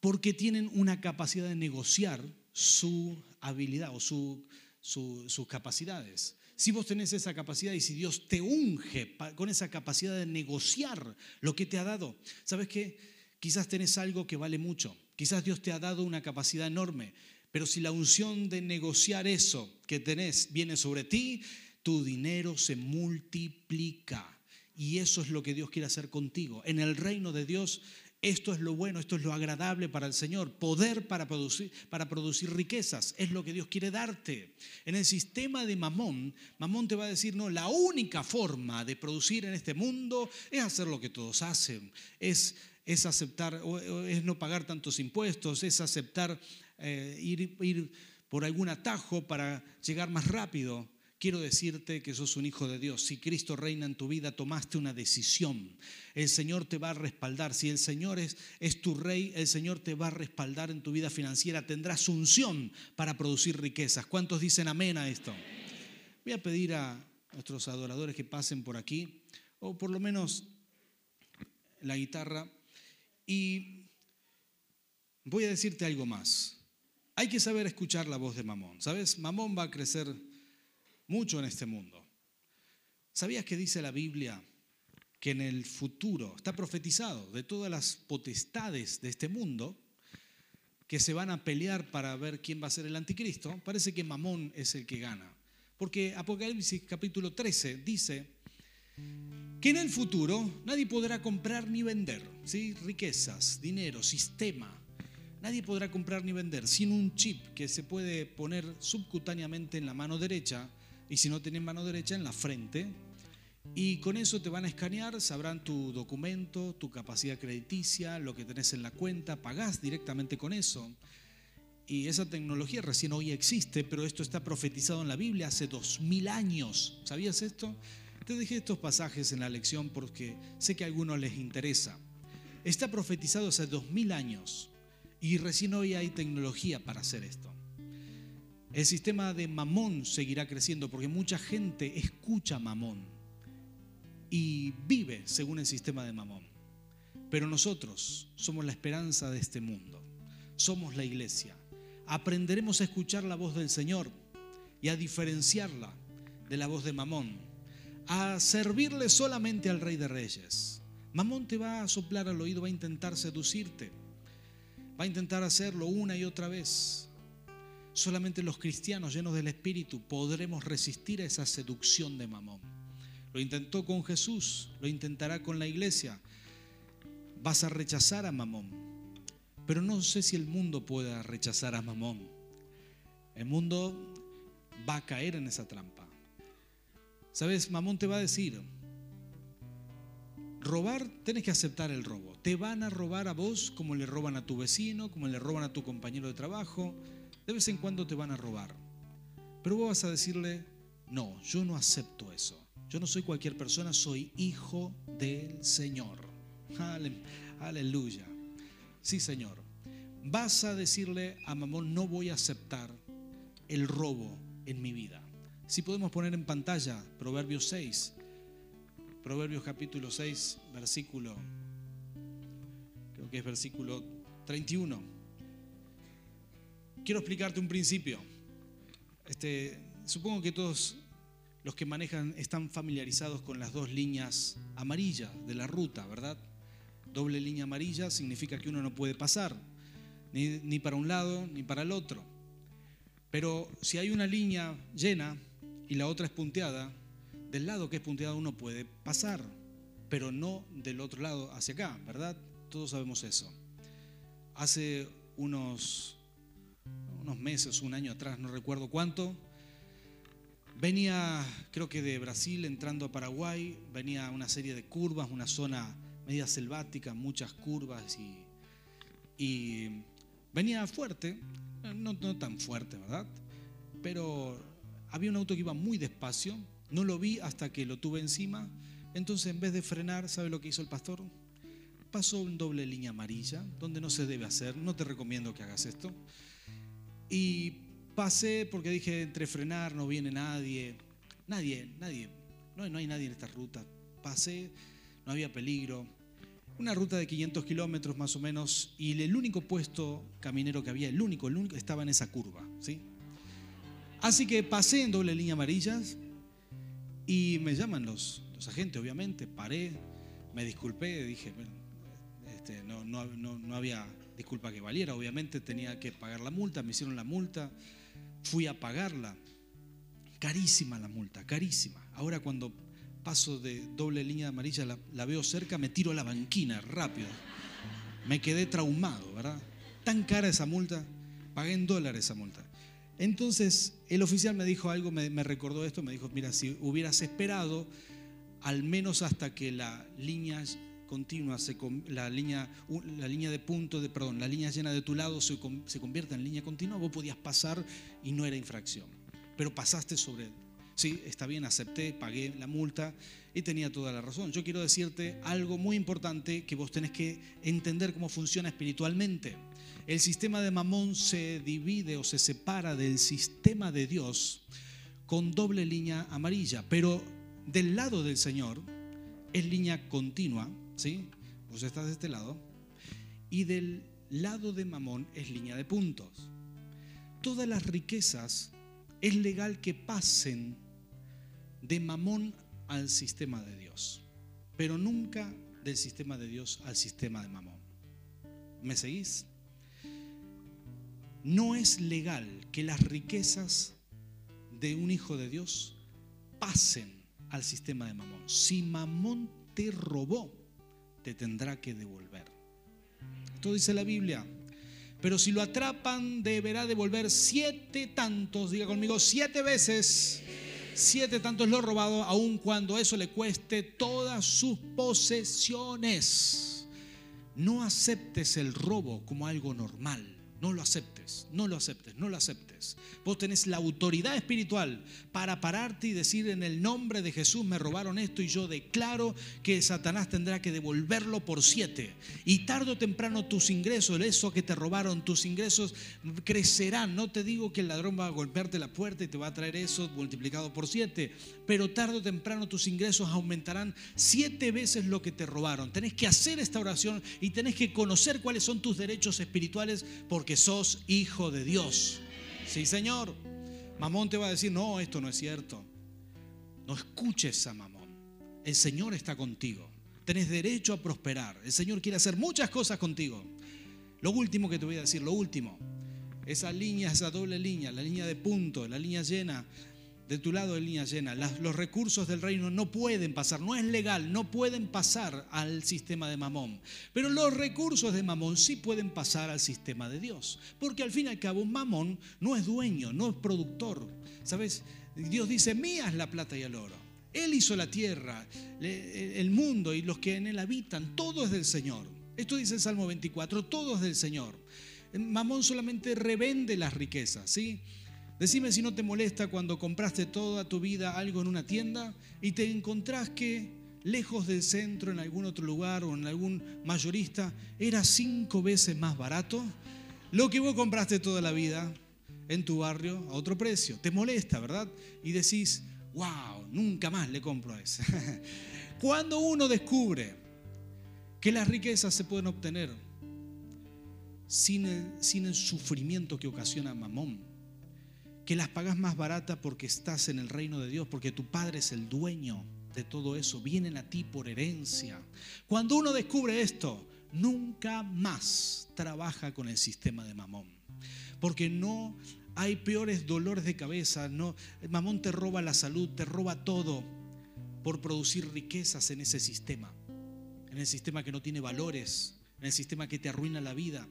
porque tienen una capacidad de negociar su habilidad o sus capacidades. Si vos tenés esa capacidad y si Dios te unge con esa capacidad de negociar lo que te ha dado, ¿sabes qué? Quizás tenés algo que vale mucho, quizás Dios te ha dado una capacidad enorme, pero si la unción de negociar eso que tenés viene sobre ti, tu dinero se multiplica. Y eso es lo que Dios quiere hacer contigo. En el reino de Dios esto es lo bueno, esto es lo agradable para el Señor. Poder para producir, para producir riquezas es lo que Dios quiere darte. En el sistema de Mamón, Mamón te va a decir, no, la única forma de producir en este mundo es hacer lo que todos hacen, es, es aceptar, es no pagar tantos impuestos, es aceptar eh, ir, ir por algún atajo para llegar más rápido quiero decirte que sos un hijo de Dios. Si Cristo reina en tu vida, tomaste una decisión. El Señor te va a respaldar. Si el Señor es, es tu rey, el Señor te va a respaldar en tu vida financiera. Tendrás unción para producir riquezas. ¿Cuántos dicen amén a esto? Voy a pedir a nuestros adoradores que pasen por aquí, o por lo menos la guitarra, y voy a decirte algo más. Hay que saber escuchar la voz de Mamón. ¿Sabes? Mamón va a crecer mucho en este mundo. ¿Sabías que dice la Biblia que en el futuro está profetizado de todas las potestades de este mundo que se van a pelear para ver quién va a ser el anticristo? Parece que Mamón es el que gana. Porque Apocalipsis capítulo 13 dice que en el futuro nadie podrá comprar ni vender, ¿sí? riquezas, dinero, sistema. Nadie podrá comprar ni vender sin un chip que se puede poner subcutáneamente en la mano derecha y si no tenés mano derecha, en la frente. Y con eso te van a escanear, sabrán tu documento, tu capacidad crediticia, lo que tenés en la cuenta, pagás directamente con eso. Y esa tecnología recién hoy existe, pero esto está profetizado en la Biblia hace dos mil años. ¿Sabías esto? Te dejé estos pasajes en la lección porque sé que a algunos les interesa. Está profetizado hace dos mil años y recién hoy hay tecnología para hacer esto. El sistema de mamón seguirá creciendo porque mucha gente escucha mamón y vive según el sistema de mamón. Pero nosotros somos la esperanza de este mundo, somos la iglesia. aprenderemos a escuchar la voz del Señor y a diferenciarla de la voz de Mamón, a servirle solamente al Rey de Reyes. Mamón te va a soplar al oído, va a intentar seducirte, va a intentar hacerlo una y otra vez. Solamente los cristianos llenos del Espíritu podremos resistir a esa seducción de Mamón. Lo intentó con Jesús, lo intentará con la iglesia. Vas a rechazar a Mamón. Pero no sé si el mundo pueda rechazar a Mamón. El mundo va a caer en esa trampa. ¿Sabes? Mamón te va a decir, robar, tienes que aceptar el robo. Te van a robar a vos como le roban a tu vecino, como le roban a tu compañero de trabajo, de vez en cuando te van a robar. Pero vos vas a decirle, no, yo no acepto eso. Yo no soy cualquier persona, soy hijo del Señor. Aleluya. Sí, Señor. Vas a decirle a Mamón, no voy a aceptar el robo en mi vida. Si podemos poner en pantalla Proverbios 6, Proverbios capítulo 6, versículo, creo que es versículo 31 quiero explicarte un principio. Este, supongo que todos los que manejan están familiarizados con las dos líneas amarillas de la ruta, ¿verdad? Doble línea amarilla significa que uno no puede pasar, ni, ni para un lado ni para el otro. Pero si hay una línea llena y la otra es punteada, del lado que es punteado uno puede pasar, pero no del otro lado hacia acá, ¿verdad? Todos sabemos eso. Hace unos unos meses, un año atrás, no recuerdo cuánto. Venía, creo que de Brasil, entrando a Paraguay, venía una serie de curvas, una zona media selvática, muchas curvas y, venía fuerte, no, no tan fuerte, ¿verdad? Pero había un auto que iba muy despacio, no lo vi hasta que lo tuve encima, entonces en vez de frenar, ¿sabe lo que hizo el pastor? Pasó en doble línea amarilla, donde no se debe hacer, no te recomiendo que hagas esto. Y pasé porque dije, entre frenar no viene nadie, nadie, nadie, no, no hay nadie en esta ruta. Pasé, no había peligro. Una ruta de 500 kilómetros más o menos y el único puesto caminero que había, el único, el único, estaba en esa curva. ¿sí? Así que pasé en doble línea amarillas y me llaman los, los agentes, obviamente, paré, me disculpé, dije, este, no, no, no, no había disculpa que valiera, obviamente tenía que pagar la multa, me hicieron la multa, fui a pagarla. Carísima la multa, carísima. Ahora cuando paso de doble línea amarilla la, veo cerca, me tiro a la banquina rápido. Me quedé traumado, ¿verdad? Tan cara esa multa, pagué en dólares esa multa. Entonces el oficial me dijo algo, me recordó esto, me dijo, mira, si hubieras esperado al menos hasta que la línea continua, se, la, línea, la línea de punto, de, perdón, la línea llena de tu lado se, se convierte en línea continua, vos podías pasar y no era infracción. Pero pasaste sobre él. Sí, está bien, acepté, pagué la multa y tenía toda la razón. Yo quiero decirte algo muy importante que vos tenés que entender cómo funciona espiritualmente. El sistema de Mamón se divide o se separa del sistema de Dios con doble línea amarilla, pero del lado del Señor es línea continua ¿sí? Vos estás de este lado. Y del lado de Mamón es línea de puntos. Todas las riquezas es legal que pasen de Mamón al sistema de Dios, pero nunca del sistema de Dios al sistema de Mamón. ¿Me seguís? No es legal que las riquezas de un hijo de Dios pasen al sistema de Mamón. Si Mamón te robó, te tendrá que devolver. Esto dice la Biblia. Pero si lo atrapan, deberá devolver siete tantos, diga conmigo, siete veces, siete tantos lo robado, aun cuando eso le cueste todas sus posesiones. No aceptes el robo como algo normal. No lo aceptes, no lo aceptes, no lo aceptes. Vos tenés la autoridad espiritual para pararte y decir en el nombre de Jesús me robaron esto y yo declaro que Satanás tendrá que devolverlo por siete. Y tarde o temprano tus ingresos, eso que te robaron, tus ingresos crecerán. No te digo que el ladrón va a golpearte la puerta y te va a traer eso multiplicado por siete, pero tarde o temprano tus ingresos aumentarán siete veces lo que te robaron. Tenés que hacer esta oración y tenés que conocer cuáles son tus derechos espirituales porque sos hijo de Dios. Sí, Señor. Mamón te va a decir, no, esto no es cierto. No escuches a Mamón. El Señor está contigo. Tenés derecho a prosperar. El Señor quiere hacer muchas cosas contigo. Lo último que te voy a decir, lo último. Esa línea, esa doble línea, la línea de punto, la línea llena, de tu lado de línea llena. los recursos del reino no pueden pasar, no es legal, no pueden pasar al sistema de Mamón. Pero los recursos de Mamón sí pueden pasar al sistema de Dios. Porque al fin y al cabo, Mamón no es dueño, no es productor. ¿Sabes? Dios dice, mía es la plata y el oro. Él hizo la tierra, el mundo y los que en él habitan, todo es del Señor. Esto dice el Salmo 24, todo es del Señor. Mamón solamente revende las riquezas, ¿sí? Decime si no te molesta cuando compraste toda tu vida algo en una tienda y te encontrás que lejos del centro, en algún otro lugar o en algún mayorista, era cinco veces más barato lo que vos compraste toda la vida en tu barrio a otro precio. Te molesta, ¿verdad? Y decís, wow, nunca más le compro a ese. [LAUGHS] Cuando uno descubre que las riquezas se pueden obtener sin el, sin el sufrimiento que ocasiona Mamón, que las pagas más barata porque estás en el reino de Dios, porque tu Padre es el dueño de todo eso, vienen a ti por herencia. Cuando uno descubre esto, nunca más trabaja con el sistema de mamón, porque no hay peores dolores de cabeza, no, mamón te roba la salud, te roba todo por producir riquezas en ese sistema, en el sistema que no tiene valores, en el sistema que te arruina la vida.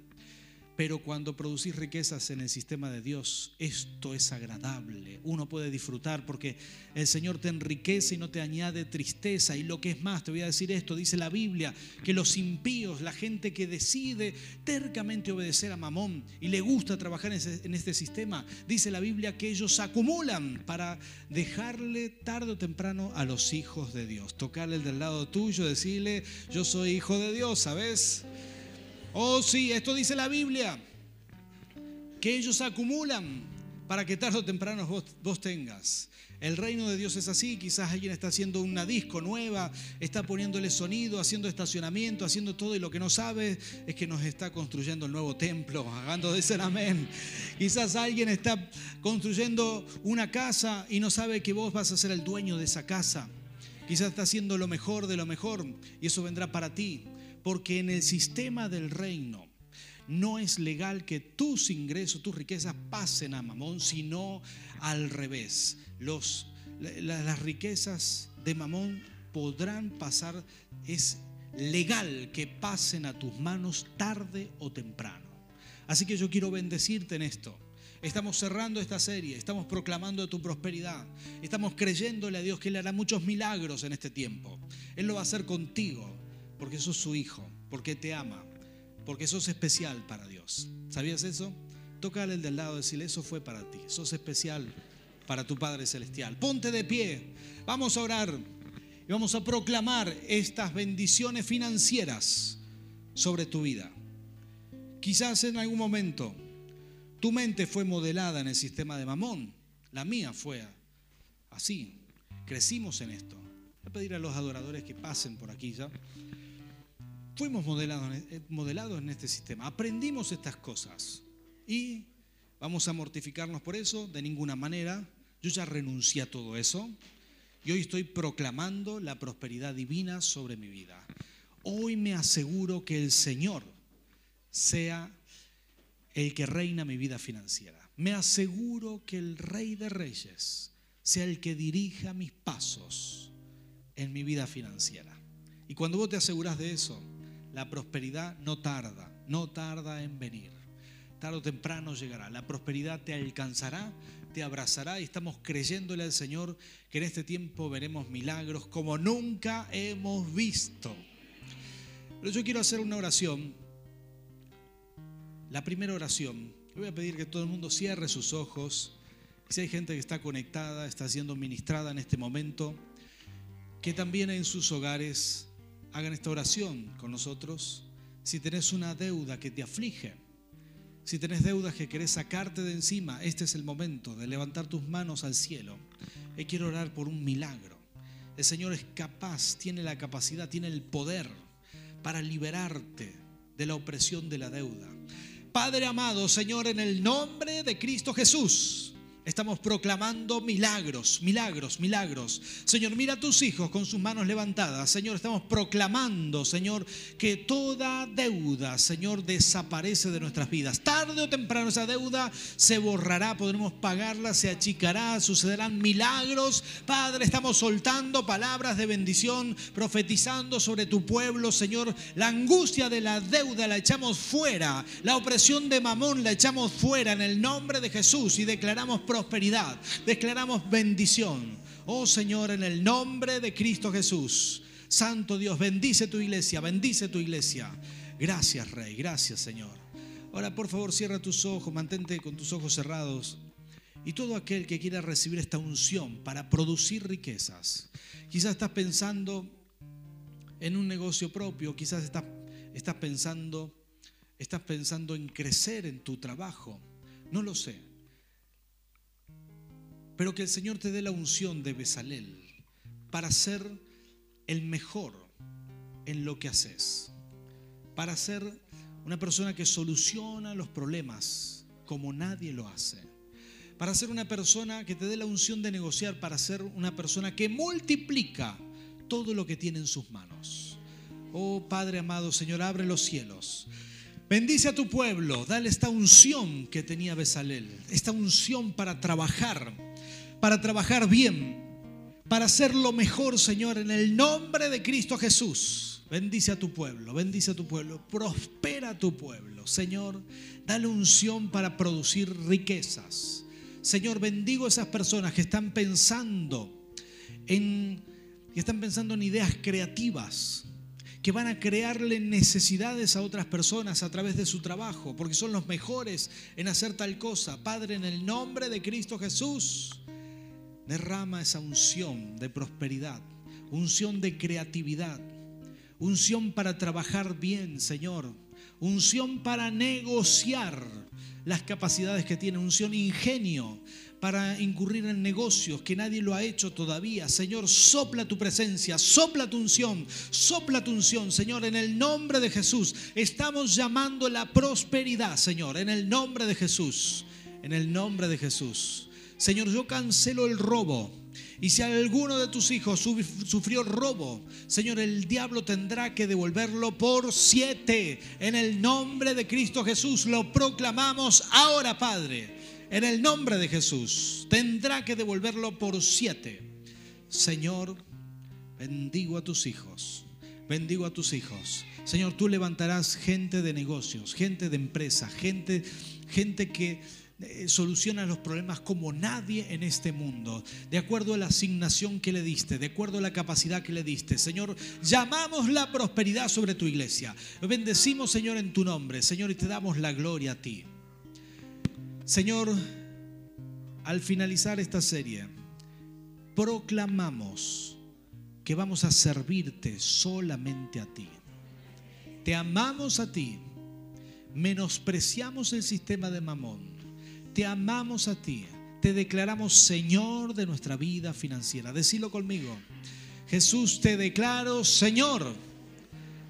Pero cuando producís riquezas en el sistema de Dios, esto es agradable. Uno puede disfrutar porque el Señor te enriquece y no te añade tristeza. Y lo que es más, te voy a decir esto, dice la Biblia, que los impíos, la gente que decide tercamente obedecer a Mamón y le gusta trabajar en, este sistema, dice la Biblia que ellos acumulan para dejarle tarde o temprano a los hijos de Dios. Tocarle el del lado tuyo, decirle, yo soy hijo de Dios, ¿sabes? Oh sí, esto dice la Biblia, que ellos acumulan para que tarde o temprano vos, tengas. El reino de Dios es así, quizás alguien está haciendo una disco nueva, está poniéndole sonido, haciendo estacionamiento, haciendo todo y lo que no sabe es que nos está construyendo el nuevo templo, hagando de amén. Quizás alguien está construyendo una casa y no sabe que vos vas a ser el dueño de esa casa. Quizás está haciendo lo mejor de lo mejor y eso vendrá para ti porque en el sistema del reino no es legal que tus ingresos, tus riquezas pasen a Mamón, sino al revés. Las riquezas de Mamón podrán pasar, es legal que pasen a tus manos tarde o temprano. Así que yo quiero bendecirte en esto. Estamos cerrando esta serie, estamos proclamando tu prosperidad, estamos creyéndole a Dios que Él hará muchos milagros en este tiempo. Él lo va a hacer contigo, porque sos su hijo, porque te ama, porque sos especial para Dios. ¿Sabías eso? Tócale el del lado, decirle, eso fue para ti, sos especial para tu Padre Celestial. Ponte de pie, vamos a orar y vamos a proclamar estas bendiciones financieras sobre tu vida. Quizás en algún momento tu mente fue modelada en el sistema de Mamón, la mía fue así, crecimos en esto. Voy a pedir a los adoradores que pasen por aquí ya. Fuimos modelados, eh, modelados en este sistema, aprendimos estas cosas y vamos a mortificarnos por eso de ninguna manera. Yo ya renuncié a todo eso y hoy estoy proclamando la prosperidad divina sobre mi vida. Hoy me aseguro que el Señor sea el que reina mi vida financiera. Me aseguro que el Rey de Reyes sea el que dirija mis pasos en mi vida financiera. Y cuando vos te aseguras de eso, la prosperidad no tarda, no tarda en venir. Tarde o temprano llegará. La prosperidad te alcanzará, te abrazará y estamos creyéndole al Señor que en este tiempo veremos milagros como nunca hemos visto. Pero yo quiero hacer una oración. La primera oración. Voy a pedir que todo el mundo cierre sus ojos. Si hay gente que está conectada, está siendo ministrada en este momento, que también en sus hogares hagan esta oración con nosotros. Si tenés una deuda que te aflige, si tenés deudas que querés sacarte de encima, este es el momento de levantar tus manos al cielo. Y quiero orar por un milagro. El Señor es capaz, tiene la capacidad, tiene el poder para liberarte de la opresión de la deuda, Padre amado, Señor, en el nombre de Cristo Jesús. Estamos proclamando milagros, milagros, milagros. Señor, mira a tus hijos con sus manos levantadas. Señor, estamos proclamando, Señor, que toda deuda, Señor, desaparece de nuestras vidas. Tarde o temprano esa deuda se borrará, podremos pagarla, se achicará, sucederán milagros. Padre, estamos soltando palabras de bendición, profetizando sobre tu pueblo, Señor. La angustia de la deuda la echamos fuera. La opresión de Mamón la echamos fuera en el nombre de Jesús y declaramos prosperidad, declaramos bendición. Oh Señor, en el nombre de Cristo Jesús. Santo Dios, bendice tu iglesia, bendice tu iglesia. Gracias, Rey, gracias, Señor. Ahora, por favor, cierra tus ojos, mantente con tus ojos cerrados. Y todo aquel que quiera recibir esta unción para producir riquezas, quizás estás pensando en un negocio propio, quizás estás, pensando, estás pensando en crecer en tu trabajo, no lo sé. Pero que el Señor te dé la unción de Besalel para ser el mejor en lo que haces. Para ser una persona que soluciona los problemas como nadie lo hace. Para ser una persona que te dé la unción de negociar, para ser una persona que multiplica todo lo que tiene en sus manos. Oh Padre amado, Señor, abre los cielos. Bendice a tu pueblo, dale esta unción que tenía Besalel, esta unción para trabajar para trabajar bien, para hacer lo mejor, Señor, en el nombre de Cristo Jesús. Bendice a tu pueblo, bendice a tu pueblo, prospera a tu pueblo. Señor, dale unción para producir riquezas. Señor, bendigo a esas personas que están pensando en, que están pensando en ideas creativas, que van a crearle necesidades a otras personas a través de su trabajo, porque son los mejores en hacer tal cosa. Padre, en el nombre de Cristo Jesús, Derrama esa unción de prosperidad, unción de creatividad, unción para trabajar bien, Señor, unción para negociar las capacidades que tiene, unción ingenio para incurrir en negocios que nadie lo ha hecho todavía. Señor, sopla tu presencia, sopla tu unción, sopla tu unción, Señor, en el nombre de Jesús. Estamos llamando la prosperidad, Señor, en el nombre de Jesús, en el nombre de Jesús. Señor, yo cancelo el robo. Y si alguno de tus hijos sufrió robo, Señor, el diablo tendrá que devolverlo por siete. En el nombre de Cristo Jesús lo proclamamos ahora, Padre. En el nombre de Jesús tendrá que devolverlo por siete. Señor, bendigo a tus hijos. Bendigo a tus hijos. Señor, tú levantarás gente de negocios, gente de empresa, gente, gente que eh, soluciona los problemas como nadie en este mundo, de acuerdo a la asignación que le diste, de acuerdo a la capacidad que le diste. Señor, llamamos la prosperidad sobre tu iglesia. Bendecimos, Señor, en tu nombre, Señor, y te damos la gloria a ti. Señor, al finalizar esta serie, proclamamos que vamos a servirte solamente a ti. Te amamos a ti, menospreciamos el sistema de Mamón te amamos a ti. Te declaramos Señor de nuestra vida financiera. Decilo conmigo. Jesús, te declaro Señor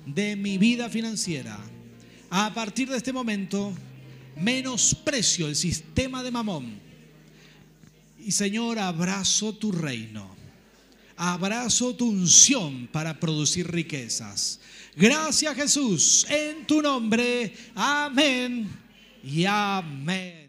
de mi vida financiera. A partir de este momento, menosprecio el sistema de mamón. Y Señor, abrazo tu reino. Abrazo tu unción para producir riquezas. Gracias Jesús, en tu nombre. Amén y amén.